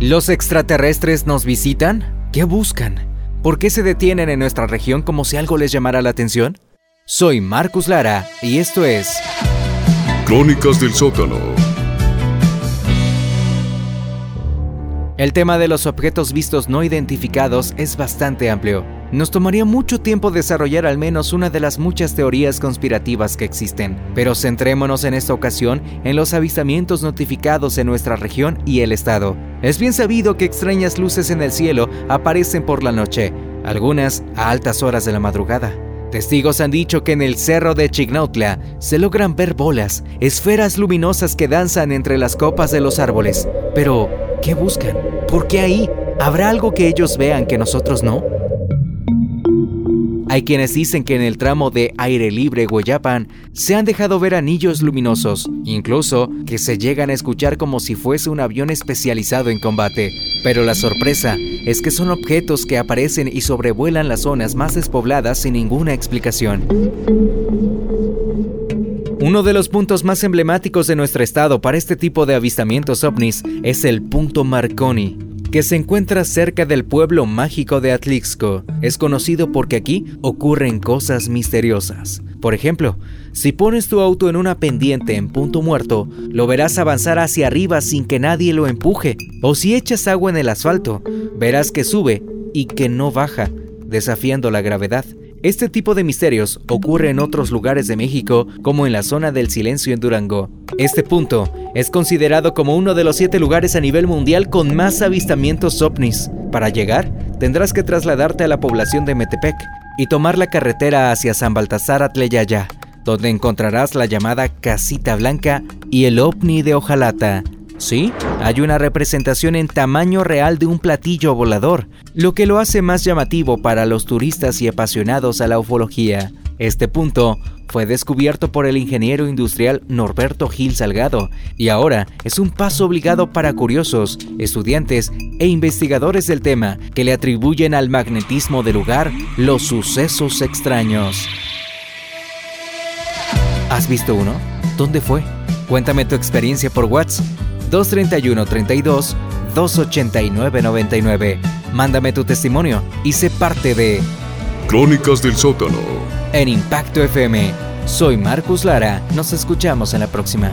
¿Los extraterrestres nos visitan? ¿Qué buscan? ¿Por qué se detienen en nuestra región como si algo les llamara la atención? Soy Marcus Lara y esto es... Crónicas del sótano. El tema de los objetos vistos no identificados es bastante amplio. Nos tomaría mucho tiempo desarrollar al menos una de las muchas teorías conspirativas que existen, pero centrémonos en esta ocasión en los avistamientos notificados en nuestra región y el estado. Es bien sabido que extrañas luces en el cielo aparecen por la noche, algunas a altas horas de la madrugada. Testigos han dicho que en el cerro de Chignautla se logran ver bolas, esferas luminosas que danzan entre las copas de los árboles. Pero, ¿qué buscan? ¿Por qué ahí? ¿Habrá algo que ellos vean que nosotros no? Hay quienes dicen que en el tramo de aire libre Guayapan se han dejado ver anillos luminosos, incluso que se llegan a escuchar como si fuese un avión especializado en combate. Pero la sorpresa es que son objetos que aparecen y sobrevuelan las zonas más despobladas sin ninguna explicación. Uno de los puntos más emblemáticos de nuestro estado para este tipo de avistamientos ovnis es el punto Marconi, que se encuentra cerca del pueblo mágico de Atlixco. Es conocido porque aquí ocurren cosas misteriosas. Por ejemplo, si pones tu auto en una pendiente en punto muerto, lo verás avanzar hacia arriba sin que nadie lo empuje. O si echas agua en el asfalto, verás que sube y que no baja, desafiando la gravedad. Este tipo de misterios ocurre en otros lugares de México, como en la zona del silencio en Durango. Este punto es considerado como uno de los siete lugares a nivel mundial con más avistamientos ovnis. Para llegar, tendrás que trasladarte a la población de Metepec y tomar la carretera hacia San Baltasar Atleyaya, donde encontrarás la llamada Casita Blanca y el ovni de Ojalata, Sí, hay una representación en tamaño real de un platillo volador, lo que lo hace más llamativo para los turistas y apasionados a la ufología. Este punto fue descubierto por el ingeniero industrial Norberto Gil Salgado y ahora es un paso obligado para curiosos, estudiantes e investigadores del tema que le atribuyen al magnetismo del lugar los sucesos extraños. ¿Has visto uno? ¿Dónde fue? Cuéntame tu experiencia por WhatsApp 231 32 289 99. Mándame tu testimonio y sé parte de Crónicas del sótano en Impacto FM. Soy Marcus Lara, nos escuchamos en la próxima.